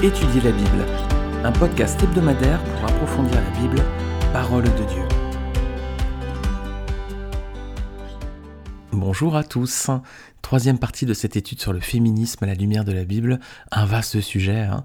Étudier la Bible, un podcast hebdomadaire pour approfondir la Bible, parole de Dieu. Bonjour à tous. Troisième partie de cette étude sur le féminisme à la lumière de la Bible, un vaste sujet. Hein.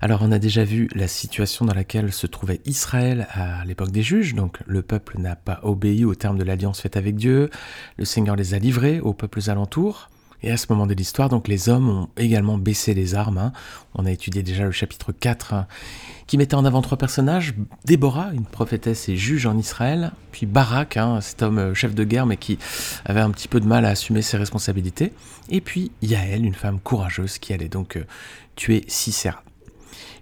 Alors on a déjà vu la situation dans laquelle se trouvait Israël à l'époque des juges, donc le peuple n'a pas obéi au terme de l'alliance faite avec Dieu, le Seigneur les a livrés aux peuples alentours, et à ce moment de l'histoire, donc les hommes ont également baissé les armes. Hein. On a étudié déjà le chapitre 4 hein, qui mettait en avant trois personnages. Déborah, une prophétesse et juge en Israël, puis Barak, hein, cet homme euh, chef de guerre mais qui avait un petit peu de mal à assumer ses responsabilités. Et puis Yaël, une femme courageuse qui allait donc euh, tuer Sisera.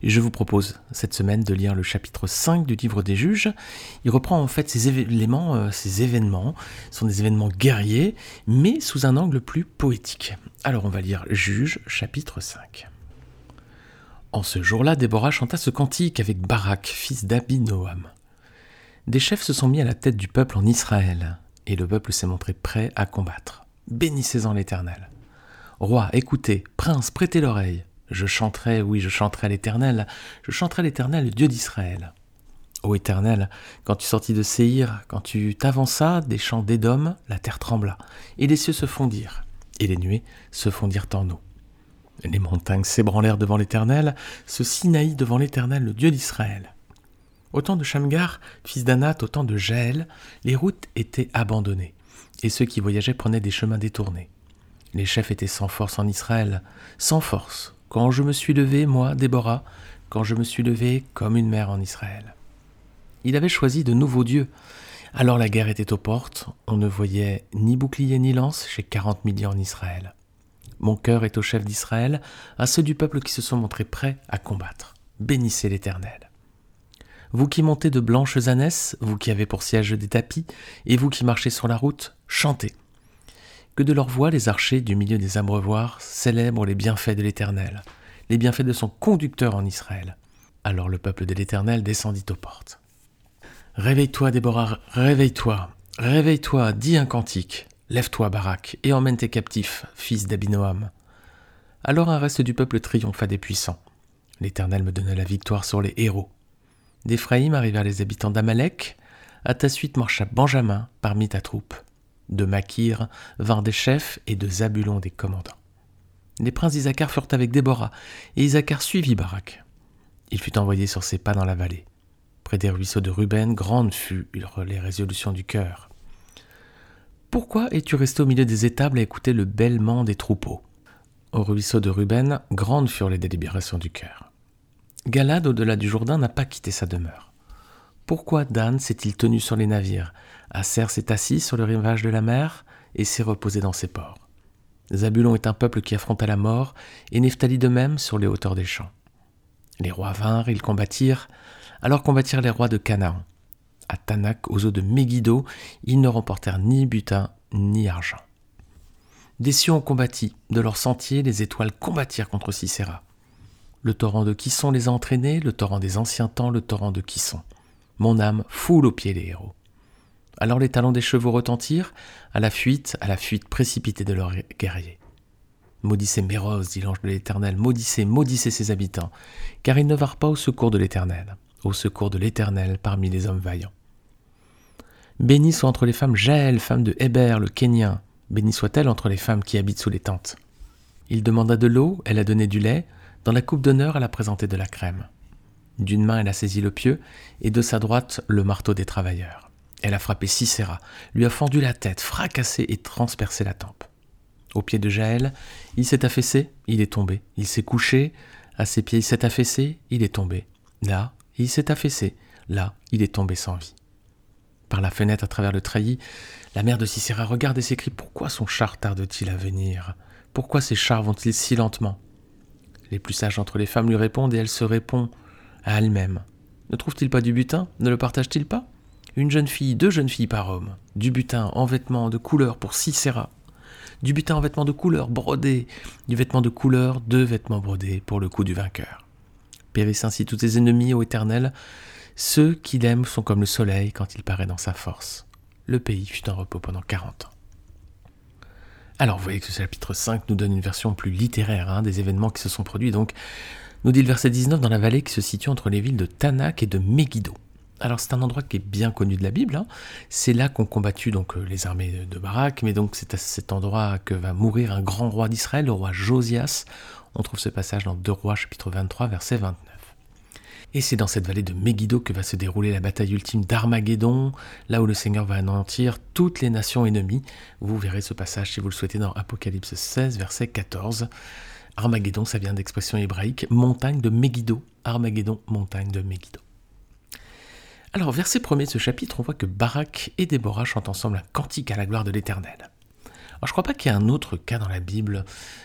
Je vous propose cette semaine de lire le chapitre 5 du livre des juges. Il reprend en fait ces éléments, euh, ces événements, sont des événements guerriers, mais sous un angle plus poétique. Alors on va lire Juges chapitre 5. En ce jour-là, Déborah chanta ce cantique avec Barak, fils d'Abinoam. Des chefs se sont mis à la tête du peuple en Israël, et le peuple s'est montré prêt à combattre. Bénissez-en l'Éternel. Roi, écoutez, prince, prêtez l'oreille. Je chanterai, oui, je chanterai l'Éternel, je chanterai l'Éternel, Dieu d'Israël. Ô Éternel, quand tu sortis de Séhir, quand tu t'avanças des champs d'Édom, la terre trembla, et les cieux se fondirent, et les nuées se fondirent en eau. Les montagnes s'ébranlèrent devant l'Éternel, ce Sinaï devant l'Éternel, le Dieu d'Israël. Au temps de Shamgar, fils d'Anat, au temps de Jaël, les routes étaient abandonnées, et ceux qui voyageaient prenaient des chemins détournés. Les chefs étaient sans force en Israël, sans force, quand je me suis levé, moi, Déborah, quand je me suis levé comme une mère en Israël. Il avait choisi de nouveaux dieux. Alors la guerre était aux portes, on ne voyait ni bouclier ni lance chez quarante millions en Israël. Mon cœur est au chef d'Israël, à ceux du peuple qui se sont montrés prêts à combattre. Bénissez l'Éternel. Vous qui montez de blanches ânesses, vous qui avez pour siège des tapis, et vous qui marchez sur la route, chantez que de leur voix les archers du milieu des abreuvoirs célèbrent les bienfaits de l'Éternel, les bienfaits de son conducteur en Israël. Alors le peuple de l'Éternel descendit aux portes. Réveille-toi, Déborah, réveille-toi, réveille-toi, dis un cantique. Lève-toi, Barak, et emmène tes captifs, fils d'Abinoam. Alors un reste du peuple triompha des puissants. L'Éternel me donna la victoire sur les héros. D'Éphraïm arrivèrent les habitants d'Amalek. À ta suite marcha Benjamin parmi ta troupe. De Makir vinrent des chefs et de Zabulon des commandants. Les princes d'Isaacar furent avec Déborah, et Isaacar suivit Barak. Il fut envoyé sur ses pas dans la vallée. Près des ruisseaux de Ruben, grande fut les résolutions du cœur. Pourquoi es-tu resté au milieu des étables à écouter le bêlement des troupeaux? Au ruisseau de Ruben, grandes furent les délibérations du cœur. Galad, au-delà du Jourdain, n'a pas quitté sa demeure. Pourquoi Dan s'est-il tenu sur les navires? Aser s'est assis sur le rivage de la mer et s'est reposé dans ses ports. Zabulon est un peuple qui affronta la mort, et Nephtali de même sur les hauteurs des champs. Les rois vinrent, ils combattirent, alors combattirent les rois de Canaan. À Tanak, aux eaux de Megiddo, ils ne remportèrent ni butin ni argent. Des cieux ont combattu, de leur sentier les étoiles combattirent contre Sisera. Le torrent de Kisson les a entraînés, le torrent des anciens temps, le torrent de Kisson. Mon âme foule aux pieds les héros. Alors les talons des chevaux retentirent, à la fuite, à la fuite précipitée de leurs guerriers. Maudissez Méros, dit l'ange de l'Éternel, maudissez, maudissez ses habitants, car ils ne vinrent pas au secours de l'Éternel, au secours de l'Éternel parmi les hommes vaillants. Béni soit entre les femmes Jaël, femme de Héber, le Kénien, béni soit-elle entre les femmes qui habitent sous les tentes. Il demanda de l'eau, elle a donné du lait, dans la coupe d'honneur elle a présenté de la crème. D'une main elle a saisi le pieu, et de sa droite le marteau des travailleurs. Elle a frappé Sisera, lui a fendu la tête, fracassé et transpercé la tempe. Au pied de Jaël, il s'est affaissé, il est tombé. Il s'est couché, à ses pieds il s'est affaissé, il est tombé. Là, il s'est affaissé, là, il est tombé sans vie. Par la fenêtre à travers le treillis, la mère de Sisera regarde et s'écrie Pourquoi son char tarde-t-il à venir? Pourquoi ces chars vont-ils si lentement? Les plus sages entre les femmes lui répondent et elle se répond à elle-même. Ne trouve-t-il pas du butin? Ne le partage-t-il pas? Une jeune fille, deux jeunes filles par homme, du butin en vêtements de couleur pour six du butin en vêtements de couleur brodé, du vêtement de couleur, deux vêtements brodés pour le coup du vainqueur. Périssent ainsi tous tes ennemis, ô Éternel, ceux qui l'aiment sont comme le soleil quand il paraît dans sa force. Le pays fut en repos pendant quarante ans. Alors vous voyez que ce chapitre 5 nous donne une version plus littéraire hein, des événements qui se sont produits donc Nous dit le verset 19 dans la vallée qui se situe entre les villes de Tanak et de Megiddo. Alors c'est un endroit qui est bien connu de la Bible. Hein. C'est là qu'ont combattu donc euh, les armées de Barak, mais donc c'est à cet endroit que va mourir un grand roi d'Israël, le roi Josias. On trouve ce passage dans 2 Rois chapitre 23 verset 29. Et c'est dans cette vallée de Megiddo que va se dérouler la bataille ultime d'Armageddon, là où le Seigneur va anéantir toutes les nations ennemies. Vous verrez ce passage si vous le souhaitez dans Apocalypse 16 verset 14. Armageddon, ça vient d'expression hébraïque, montagne de Megiddo. Armageddon, montagne de Megiddo. Alors, verset premier de ce chapitre, on voit que Barak et Déborah chantent ensemble un cantique à la gloire de l'Éternel. Alors, je crois pas qu'il y ait un autre cas dans la Bible,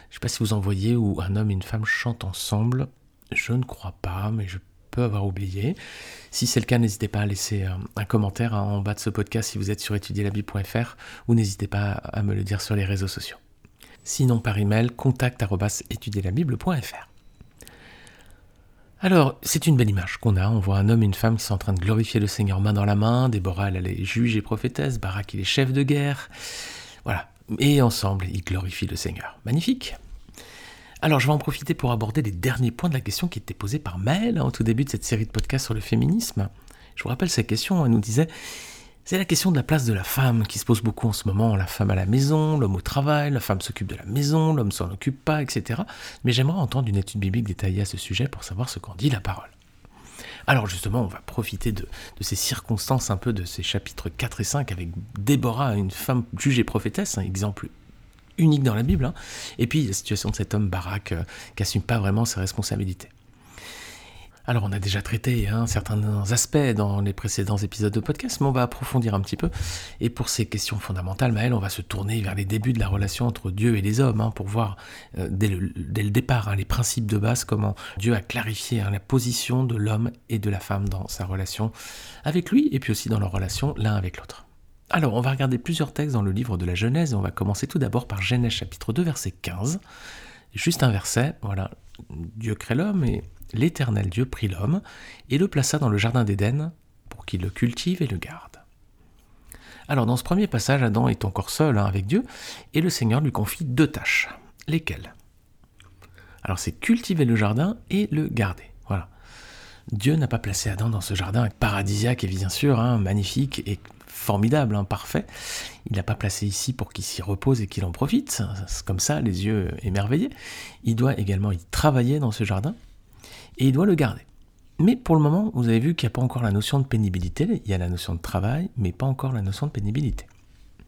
je sais pas si vous en voyez, où un homme et une femme chantent ensemble. Je ne crois pas, mais je peux avoir oublié. Si c'est le cas, n'hésitez pas à laisser un, commentaire hein, en bas de ce podcast si vous êtes sur étudierlabible.fr ou n'hésitez pas à me le dire sur les réseaux sociaux. Sinon par email, contact.étudierlabible.fr. Alors, c'est une belle image qu'on a. On voit un homme et une femme qui sont en train de glorifier le Seigneur main dans la main. Déborah, elle, est juge et prophétesse. Barak, il est chef de guerre. Voilà. Et ensemble, ils glorifient le Seigneur. Magnifique. Alors, je vais en profiter pour aborder les derniers points de la question qui était posée par Maëlle hein, au tout début de cette série de podcasts sur le féminisme. Je vous rappelle cette question. Elle nous disait c'est la question de la place de la femme qui se pose beaucoup en ce moment. La femme à la maison, l'homme au travail, la femme s'occupe de la maison, l'homme s'en occupe pas, etc. Mais j'aimerais entendre une étude biblique détaillée à ce sujet pour savoir ce qu'en dit la parole. Alors justement, on va profiter de, ces circonstances un peu de ces chapitres 4 et 5 avec Déborah, une femme jugée prophétesse, un exemple unique dans la Bible, hein. et puis la situation de cet homme Barak euh, qui n'assume pas vraiment ses responsabilités. Alors on a déjà traité hein, certains aspects dans les précédents épisodes de podcast, mais on va approfondir un petit peu. Et pour ces questions fondamentales, Maël, on va se tourner vers les débuts de la relation entre Dieu et les hommes, hein, pour voir euh, dès, le, départ hein, les principes de base, comment Dieu a clarifié la position de l'homme et de la femme dans sa relation avec lui, et puis aussi dans leur relation l'un avec l'autre. Alors on va regarder plusieurs textes dans le livre de la Genèse, et on va commencer tout d'abord par Genèse chapitre 2, verset 15. Juste un verset, voilà, Dieu crée l'homme et l'Éternel Dieu prit l'homme et le plaça dans le jardin d'Éden pour qu'il le cultive et le garde. Alors dans ce premier passage, Adam est encore seul hein, avec Dieu et le Seigneur lui confie deux tâches. Lesquelles? Alors c'est cultiver le jardin et le garder. Voilà. Dieu n'a pas placé Adam dans ce jardin paradisiaque et bien sûr hein, magnifique et formidable, hein, parfait. Il l'a pas placé ici pour qu'il s'y repose et qu'il en profite. Comme ça, les yeux émerveillés. Il doit également y travailler dans ce jardin et il doit le garder. Mais pour le moment, vous avez vu qu'il n'y a pas encore la notion de pénibilité, il y a la notion de travail, mais pas encore la notion de pénibilité.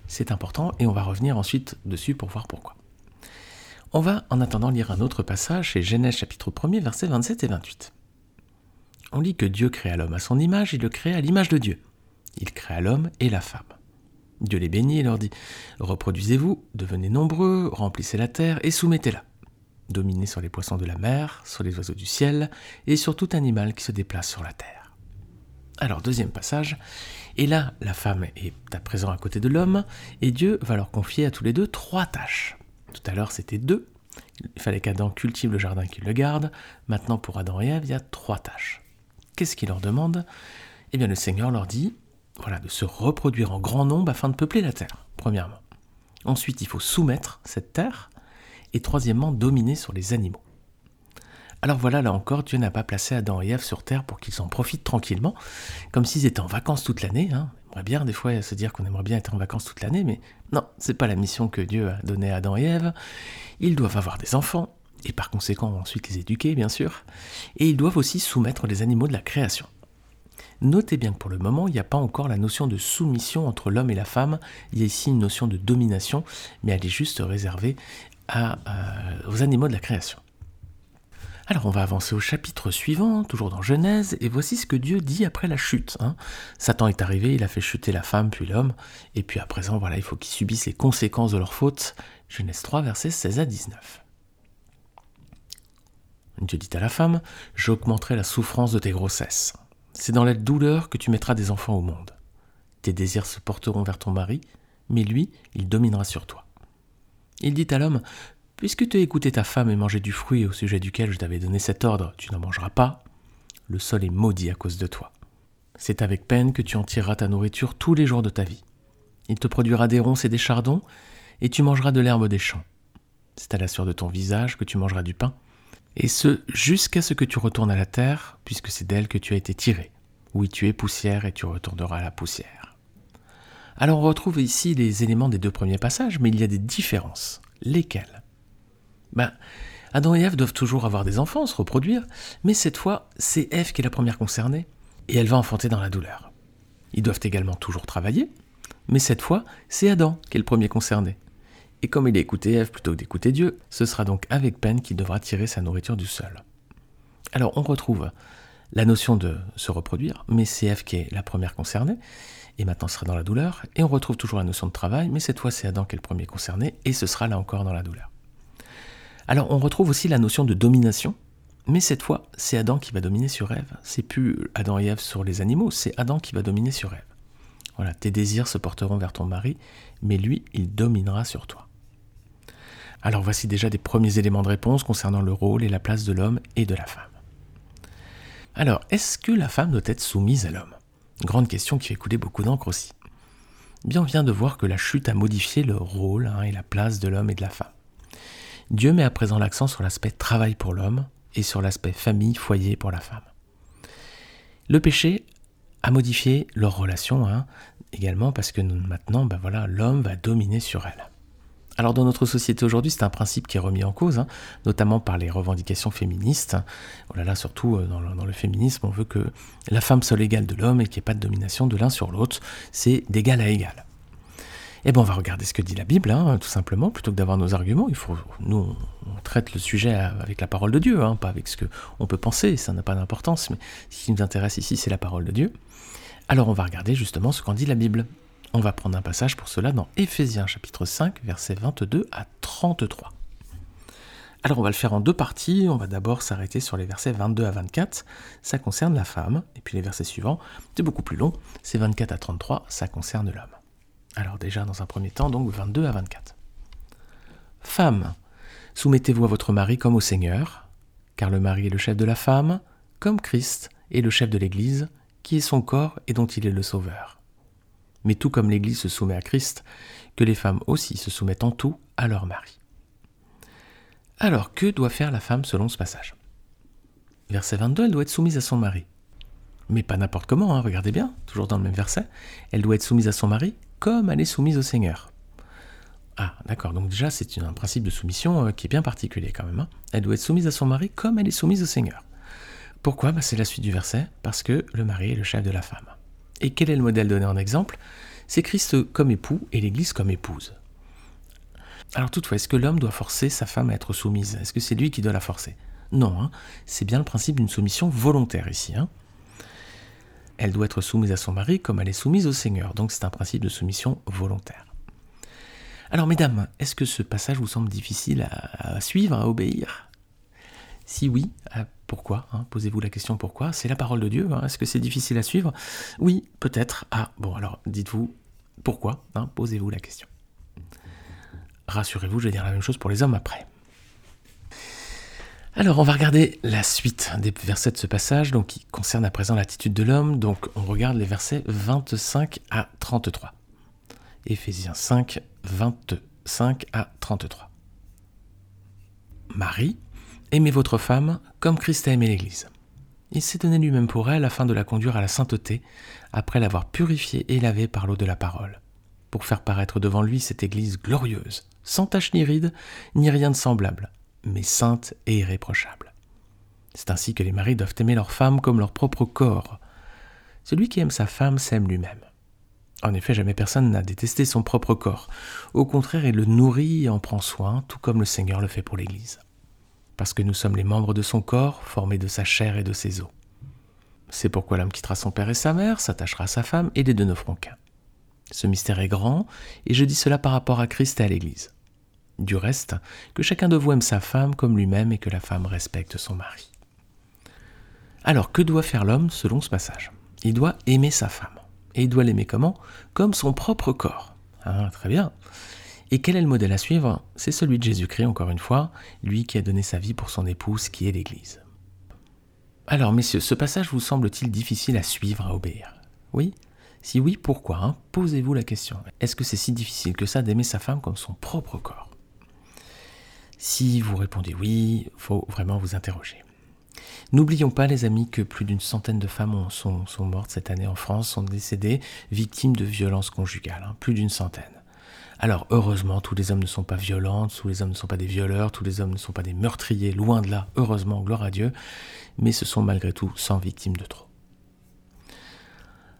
C'est important et on va revenir ensuite dessus pour voir pourquoi. On va en attendant lire un autre passage chez Genèse chapitre 1er versets 27 et 28. On lit que Dieu créa l'homme à son image, il le créa à l'image de Dieu. Il créa l'homme et la femme. Dieu les bénit et leur dit Reproduisez-vous, devenez nombreux, remplissez la terre et soumettez-la dominé sur les poissons de la mer, sur les oiseaux du ciel et sur tout animal qui se déplace sur la terre. Alors, deuxième passage, et là, la femme est à présent à côté de l'homme, et Dieu va leur confier à tous les deux trois tâches. Tout à l'heure, c'était deux. Il fallait qu'Adam cultive le jardin qu'il le garde. Maintenant, pour Adam et Ève, il y a trois tâches. Qu'est-ce qu'il leur demande? Eh bien, le Seigneur leur dit voilà, de se reproduire en grand nombre afin de peupler la terre, premièrement. Ensuite, il faut soumettre cette terre et troisièmement dominer sur les animaux. Alors voilà, là encore, Dieu n'a pas placé Adam et Ève sur Terre pour qu'ils en profitent tranquillement, comme s'ils étaient en vacances toute l'année. Hein. On aimerait bien des fois se dire qu'on aimerait bien être en vacances toute l'année, mais non, c'est pas la mission que Dieu a donnée à Adam et Ève. Ils doivent avoir des enfants, et par conséquent ensuite les éduquer, bien sûr, et ils doivent aussi soumettre les animaux de la création. Notez bien que pour le moment, il n'y a pas encore la notion de soumission entre l'homme et la femme, il y a ici une notion de domination, mais elle est juste réservée euh, aux animaux de la création. Alors on va avancer au chapitre suivant, toujours dans Genèse, et voici ce que Dieu dit après la chute. Hein. Satan est arrivé, il a fait chuter la femme puis l'homme, et puis à présent, voilà, il faut qu'ils subissent les conséquences de leur faute. Genèse 3, versets 16 à 19. Dieu dit à la femme, j'augmenterai la souffrance de tes grossesses. C'est dans la douleur que tu mettras des enfants au monde. Tes désirs se porteront vers ton mari, mais lui, il dominera sur toi. Il dit à l'homme, Puisque tu as écouté ta femme et mangé du fruit au sujet duquel je t'avais donné cet ordre, tu n'en mangeras pas, le sol est maudit à cause de toi. C'est avec peine que tu en tireras ta nourriture tous les jours de ta vie. Il te produira des ronces et des chardons, et tu mangeras de l'herbe des champs. C'est à la sueur de ton visage que tu mangeras du pain, Et ce, jusqu'à ce que tu retournes à la terre, puisque c'est d'elle que tu as été tiré. Oui, tu es poussière et tu retourneras à la poussière. Alors on retrouve ici les éléments des deux premiers passages, mais il y a des différences. Lesquelles? Ben, Adam et Ève doivent toujours avoir des enfants, se reproduire, mais cette fois, c'est Ève qui est la première concernée, et elle va enfanter dans la douleur. Ils doivent également toujours travailler, mais cette fois, c'est Adam qui est le premier concerné. Et comme il a écouté Ève plutôt que d'écouter Dieu, ce sera donc avec peine qu'il devra tirer sa nourriture du sol. Alors on retrouve la notion de se reproduire, mais c'est Ève qui est la première concernée, et maintenant sera dans la douleur, et on retrouve toujours la notion de travail, mais cette fois c'est Adam qui est le premier concerné, et ce sera là encore dans la douleur. Alors on retrouve aussi la notion de domination, mais cette fois c'est Adam qui va dominer sur Ève. C'est plus Adam et Ève sur les animaux, c'est Adam qui va dominer sur Ève. Voilà, tes désirs se porteront vers ton mari, mais lui, il dominera sur toi. Alors voici déjà des premiers éléments de réponse concernant le rôle et la place de l'homme et de la femme. Alors, est-ce que la femme doit être soumise à l'homme? Grande question qui fait couler beaucoup d'encre aussi. Bien, on vient de voir que la chute a modifié le rôle hein, et la place de l'homme et de la femme. Dieu met à présent l'accent sur l'aspect travail pour l'homme et sur l'aspect famille, foyer pour la femme. Le péché a modifié leur relation, hein, également parce que maintenant, ben voilà, l'homme va dominer sur elle. Alors dans notre société aujourd'hui, c'est un principe qui est remis en cause, hein, notamment par les revendications féministes. Oh là, surtout euh, dans le, féminisme, on veut que la femme soit l'égale de l'homme et qu'il n'y ait pas de domination de l'un sur l'autre. C'est d'égal à égal. Eh bien, on va regarder ce que dit la Bible, hein, tout simplement, plutôt que d'avoir nos arguments. Il faut, nous, on traite le sujet avec la parole de Dieu, hein, pas avec ce qu'on peut penser, ça n'a pas d'importance, mais ce qui nous intéresse ici, c'est la parole de Dieu. Alors, on va regarder justement ce qu'en dit la Bible. On va prendre un passage pour cela dans Éphésiens chapitre 5, versets 22 à 33. Alors on va le faire en deux parties, on va d'abord s'arrêter sur les versets 22 à 24, ça concerne la femme, et puis les versets suivants, c'est beaucoup plus long, c'est 24 à 33, ça concerne l'homme. Alors déjà dans un premier temps, donc 22 à 24. Femme, soumettez-vous à votre mari comme au Seigneur, car le mari est le chef de la femme, comme Christ est le chef de l'Église, qui est son corps et dont il est le sauveur mais tout comme l'Église se soumet à Christ, que les femmes aussi se soumettent en tout à leur mari. Alors, que doit faire la femme selon ce passage? Verset 22, elle doit être soumise à son mari. Mais pas n'importe comment, hein, regardez bien, toujours dans le même verset. Elle doit être soumise à son mari comme elle est soumise au Seigneur. Ah, d'accord, donc déjà c'est un principe de soumission euh, qui est bien particulier quand même. Hein. Elle doit être soumise à son mari comme elle est soumise au Seigneur. Pourquoi? Bah, C'est la suite du verset, parce que le mari est le chef de la femme. Et quel est le modèle donné en exemple? C'est Christ comme époux et l'Église comme épouse. Alors toutefois, est-ce que l'homme doit forcer sa femme à être soumise? Est-ce que c'est lui qui doit la forcer? Non, hein. c'est bien le principe d'une soumission volontaire ici. Hein. Elle doit être soumise à son mari comme elle est soumise au Seigneur, donc c'est un principe de soumission volontaire. Alors mesdames, est-ce que ce passage vous semble difficile à, à suivre, à obéir? Si oui, pourquoi hein, Posez-vous la question pourquoi? C'est la parole de Dieu. Hein, est-ce que c'est difficile à suivre? Oui, peut-être. Ah, bon, alors dites-vous pourquoi hein, Posez-vous la question. Rassurez-vous, je vais dire la même chose pour les hommes après. Alors, on va regarder la suite des versets de ce passage, donc qui concerne à présent l'attitude de l'homme. Donc, on regarde les versets 25 à 33. Éphésiens 5, 25 à 33. Marie, Aimez votre femme comme Christ a aimé l'Église. Il s'est donné lui-même pour elle afin de la conduire à la sainteté, après l'avoir purifiée et lavée par l'eau de la parole, pour faire paraître devant lui cette Église glorieuse, sans tache ni ride, ni rien de semblable, mais sainte et irréprochable. C'est ainsi que les maris doivent aimer leur femme comme leur propre corps. Celui qui aime sa femme s'aime lui-même. En effet, jamais personne n'a détesté son propre corps. Au contraire, il le nourrit et en prend soin, tout comme le Seigneur le fait pour l'Église parce que nous sommes les membres de son corps, formés de sa chair et de ses os. C'est pourquoi l'homme quittera son père et sa mère, s'attachera à sa femme, et les deux ne feront qu'un. Ce mystère est grand, et je dis cela par rapport à Christ et à l'Église. Du reste, que chacun de vous aime sa femme comme lui-même et que la femme respecte son mari. Alors, que doit faire l'homme selon ce passage? Il doit aimer sa femme. Et il doit l'aimer comment? Comme son propre corps. Ah, très bien. Et quel est le modèle à suivre? C'est celui de Jésus-Christ, encore une fois, lui qui a donné sa vie pour son épouse, qui est l'Église. Alors, messieurs, ce passage vous semble-t-il difficile à suivre, à obéir? Oui? Si oui, pourquoi hein? Posez-vous la question. Est-ce que c'est si difficile que ça d'aimer sa femme comme son propre corps? Si vous répondez oui, faut vraiment vous interroger. N'oublions pas, les amis, que plus d'une centaine de femmes sont, mortes cette année en France, sont décédées victimes de violences conjugales. Hein, plus d'une centaine. Alors, heureusement, tous les hommes ne sont pas violents, tous les hommes ne sont pas des violeurs, tous les hommes ne sont pas des meurtriers, loin de là, heureusement, gloire à Dieu, mais ce sont malgré tout 100 victimes de trop.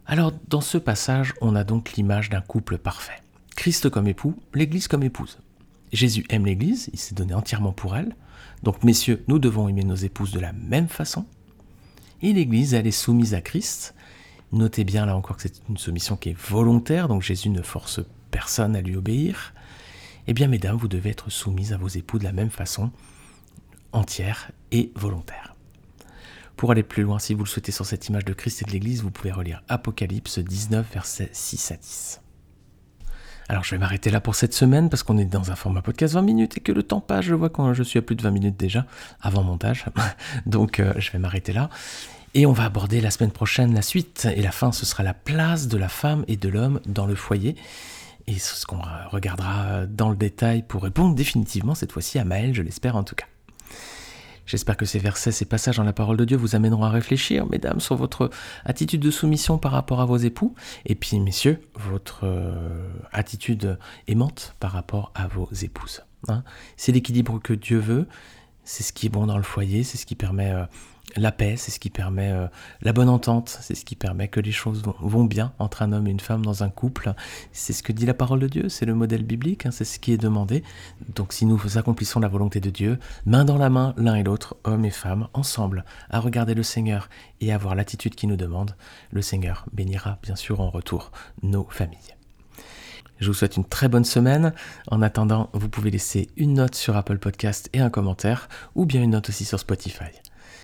Alors, dans ce passage, on a donc l'image d'un couple parfait. Christ comme époux, l'Église comme épouse. Jésus aime l'Église, il s'est donné entièrement pour elle. Donc, messieurs, nous devons aimer nos épouses de la même façon. Et l'Église, elle est soumise à Christ. Notez bien là encore que c'est une soumission qui est volontaire, donc Jésus ne force personne à lui obéir. Eh bien, mesdames, vous devez être soumises à vos époux de la même façon, entière et volontaire. Pour aller plus loin, si vous le souhaitez sur cette image de Christ et de l'Église, vous pouvez relire Apocalypse 19, versets 6 à 10. Alors je vais m'arrêter là pour cette semaine parce qu'on est dans un format podcast 20 minutes et que le temps passe. Je vois quand je suis à plus de 20 minutes déjà avant montage. Donc euh, je vais m'arrêter là. Et on va aborder la semaine prochaine la suite. Et la fin, ce sera la place de la femme et de l'homme dans le foyer. Et ce qu'on regardera dans le détail pour répondre définitivement cette fois-ci à Maël, je l'espère en tout cas. J'espère que ces versets, ces passages dans la parole de Dieu vous amèneront à réfléchir, mesdames, sur votre attitude de soumission par rapport à vos époux, et puis, messieurs, votre euh, attitude aimante par rapport à vos épouses. Hein. c'est l'équilibre que Dieu veut, c'est ce qui est bon dans le foyer, c'est ce qui permet euh, la paix, c'est ce qui permet euh, la bonne entente, c'est ce qui permet que les choses vont, bien entre un homme et une femme dans un couple. C'est ce que dit la parole de Dieu, c'est le modèle biblique, hein, c'est ce qui est demandé. Donc si nous accomplissons la volonté de Dieu, main dans la main, l'un et l'autre, homme et femme, ensemble, à regarder le Seigneur et à avoir l'attitude qu'il nous demande, le Seigneur bénira bien sûr en retour nos familles. Je vous souhaite une très bonne semaine. En attendant, vous pouvez laisser une note sur Apple Podcast et un commentaire, ou bien une note aussi sur Spotify.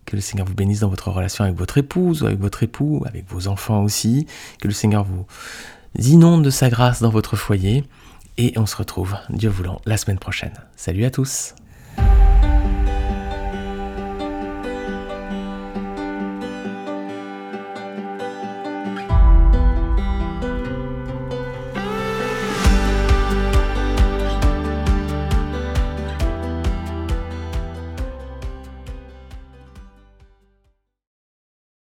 Que le Seigneur vous bénisse dans votre relation avec votre épouse ou avec votre époux, avec vos enfants aussi. Que le Seigneur vous inonde de sa grâce dans votre foyer. Et on se retrouve, Dieu voulant, la semaine prochaine. Salut à tous